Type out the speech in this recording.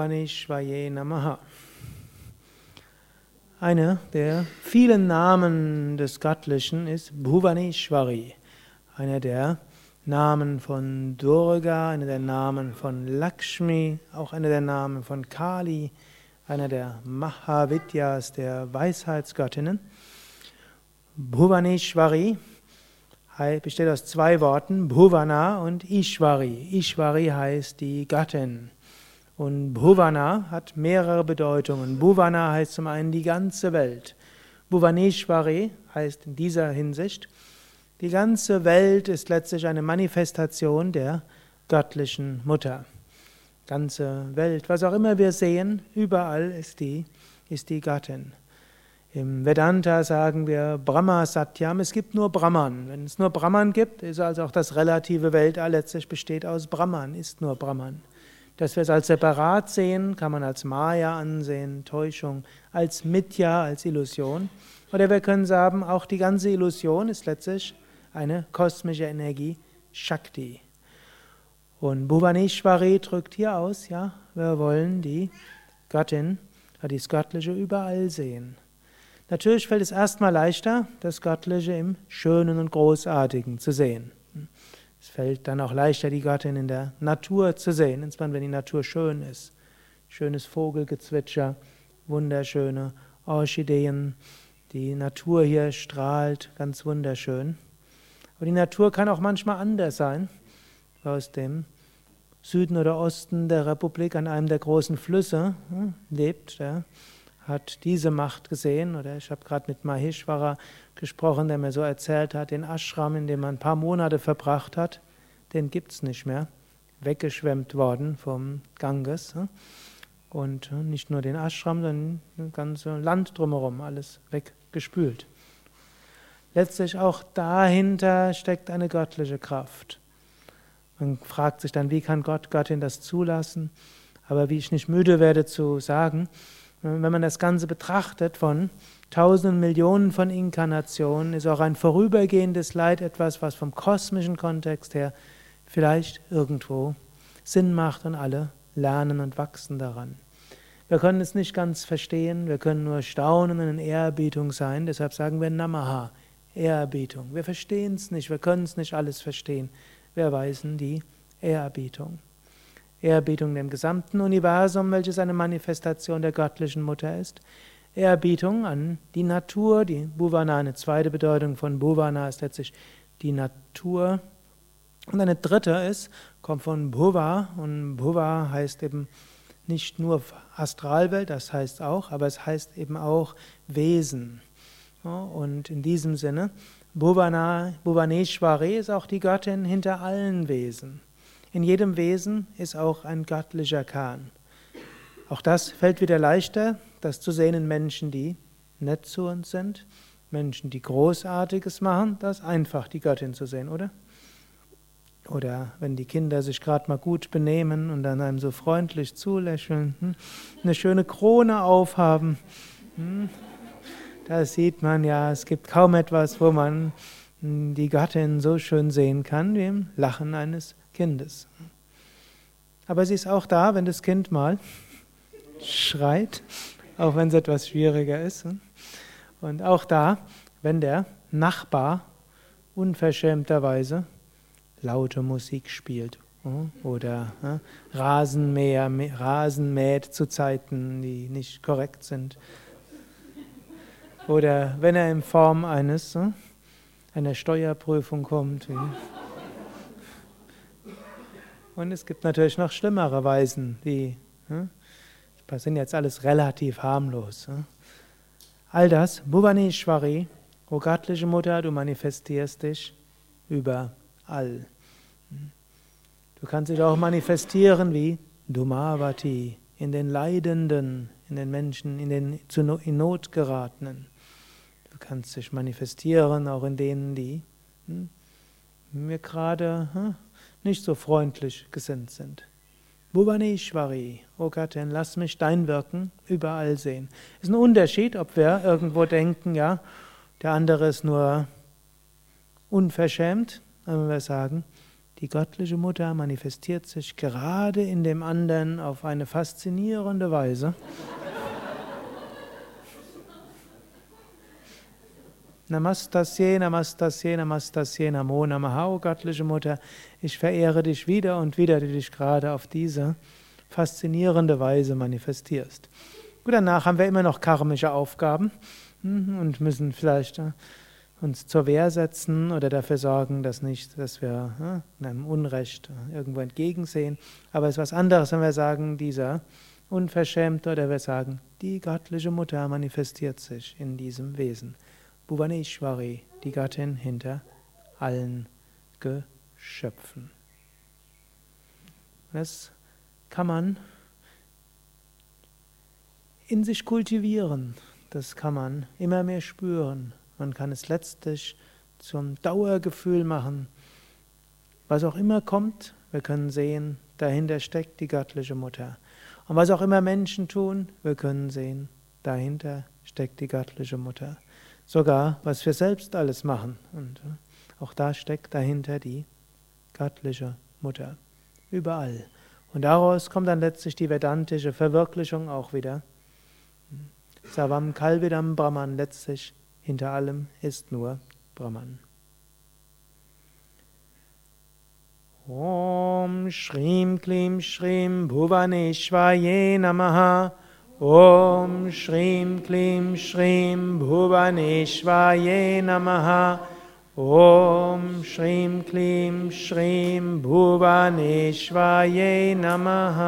Bhuvaneshwaye Namaha. Einer der vielen Namen des Göttlichen ist Bhuvaneshwari. Einer der Namen von Durga, einer der Namen von Lakshmi, auch einer der Namen von Kali, einer der Mahavidyas, der Weisheitsgöttinnen. Bhuvaneshwari besteht aus zwei Worten, Bhuvana und Ishwari. Ishwari heißt die Gattin. Und Bhuvana hat mehrere Bedeutungen. Bhuvana heißt zum einen die ganze Welt. Bhuvaneshwari heißt in dieser Hinsicht, die ganze Welt ist letztlich eine Manifestation der göttlichen Mutter. Ganze Welt, was auch immer wir sehen, überall ist die, ist die Gattin. Im Vedanta sagen wir Brahma Satyam, es gibt nur Brahman. Wenn es nur Brahman gibt, ist also auch das relative Weltall letztlich besteht aus Brahman, ist nur Brahman. Dass wir es als separat sehen, kann man als Maya ansehen, Täuschung, als Mithya, als Illusion. Oder wir können sagen, auch die ganze Illusion ist letztlich eine kosmische Energie, Shakti. Und Bhuvaneshwari drückt hier aus, ja, wir wollen die Göttin, das Göttliche überall sehen. Natürlich fällt es erstmal leichter, das Göttliche im Schönen und Großartigen zu sehen. Es fällt dann auch leichter, die Göttin in der Natur zu sehen, insbesondere wenn die Natur schön ist. Schönes Vogelgezwitscher, wunderschöne Orchideen, die Natur hier strahlt, ganz wunderschön. Aber die Natur kann auch manchmal anders sein. Aus dem Süden oder Osten der Republik an einem der großen Flüsse hm, lebt. Ja hat diese Macht gesehen. Oder ich habe gerade mit Maheshwara gesprochen, der mir so erzählt hat, den Ashram, in dem man ein paar Monate verbracht hat, den gibt es nicht mehr. Weggeschwemmt worden vom Ganges. Und nicht nur den Ashram, sondern das ganze Land drumherum, alles weggespült. Letztlich auch dahinter steckt eine göttliche Kraft. Man fragt sich dann, wie kann Gott, Göttin das zulassen? Aber wie ich nicht müde werde zu sagen, wenn man das Ganze betrachtet von tausenden Millionen von Inkarnationen, ist auch ein vorübergehendes Leid etwas, was vom kosmischen Kontext her vielleicht irgendwo Sinn macht und alle lernen und wachsen daran. Wir können es nicht ganz verstehen, wir können nur staunen und in Ehrerbietung sein, deshalb sagen wir Namaha, Ehrerbietung. Wir verstehen es nicht, wir können es nicht alles verstehen, wir erweisen die Ehrerbietung. Ehrerbietung dem gesamten Universum, welches eine Manifestation der göttlichen Mutter ist. Ehrerbietung an die Natur, die Bhuvana, eine zweite Bedeutung von Bhuvana ist letztlich die Natur. Und eine dritte ist, kommt von Bhuva und Bhuva heißt eben nicht nur Astralwelt, das heißt auch, aber es heißt eben auch Wesen. Und in diesem Sinne, Bhuvana, Bhuvaneshwari ist auch die Göttin hinter allen Wesen. In jedem Wesen ist auch ein göttlicher Kern. Auch das fällt wieder leichter, das zu sehen in Menschen, die nett zu uns sind, Menschen, die Großartiges machen, das ist einfach, die Göttin zu sehen, oder? Oder wenn die Kinder sich gerade mal gut benehmen und dann einem so freundlich zulächeln, hm, eine schöne Krone aufhaben, hm, da sieht man ja, es gibt kaum etwas, wo man hm, die Göttin so schön sehen kann wie im Lachen eines Kindes. Aber sie ist auch da, wenn das Kind mal schreit, auch wenn es etwas schwieriger ist. Und auch da, wenn der Nachbar unverschämterweise laute Musik spielt oder Rasenmäher, Rasen mäht zu Zeiten, die nicht korrekt sind. Oder wenn er in Form eines einer Steuerprüfung kommt. Und es gibt natürlich noch schlimmere Weisen, die hm? das sind jetzt alles relativ harmlos. Hm? All das, Bhuvaneshwari, o göttliche Mutter, du manifestierst dich überall. Du kannst dich auch manifestieren wie Dumavati, in den Leidenden, in den Menschen, in den in Not geratenen. Du kannst dich manifestieren auch in denen, die hm, mir gerade hm, nicht so freundlich gesinnt sind. Bhuvaneshwari, O Gattin, lass mich dein Wirken überall sehen. Es ist ein Unterschied, ob wir irgendwo denken, ja, der andere ist nur unverschämt, wenn wir sagen, Die göttliche Mutter manifestiert sich gerade in dem anderen auf eine faszinierende Weise. Namastasye, Namastasye, Namastasye, Namo Namaha, o göttliche Mutter, ich verehre dich wieder und wieder, die dich gerade auf diese faszinierende Weise manifestierst. Gut, danach haben wir immer noch karmische Aufgaben hm, und müssen vielleicht äh, uns zur Wehr setzen oder dafür sorgen, dass nicht, dass wir äh, einem Unrecht äh, irgendwo entgegensehen. Aber es ist was anderes, wenn wir sagen, dieser Unverschämte oder wir sagen, die göttliche Mutter manifestiert sich in diesem Wesen. Bhuvaneshwari, die Gattin hinter allen Geschöpfen. Das kann man in sich kultivieren, das kann man immer mehr spüren. Man kann es letztlich zum Dauergefühl machen. Was auch immer kommt, wir können sehen, dahinter steckt die göttliche Mutter. Und was auch immer Menschen tun, wir können sehen, dahinter steckt die göttliche Mutter. Sogar, was wir selbst alles machen. Und äh, auch da steckt dahinter die göttliche Mutter. Überall. Und daraus kommt dann letztlich die vedantische Verwirklichung auch wieder. Savam Kalvidam Brahman, letztlich hinter allem ist nur Brahman. Om Shrim Klim Shrim Bhuvaneshvaye Namaha ॐ श्रीं क्लीं श्रीं भुवनेश्वाय नमः। ॐ श्रीं क्लीं श्रीं भुवनेश्वाय नमः।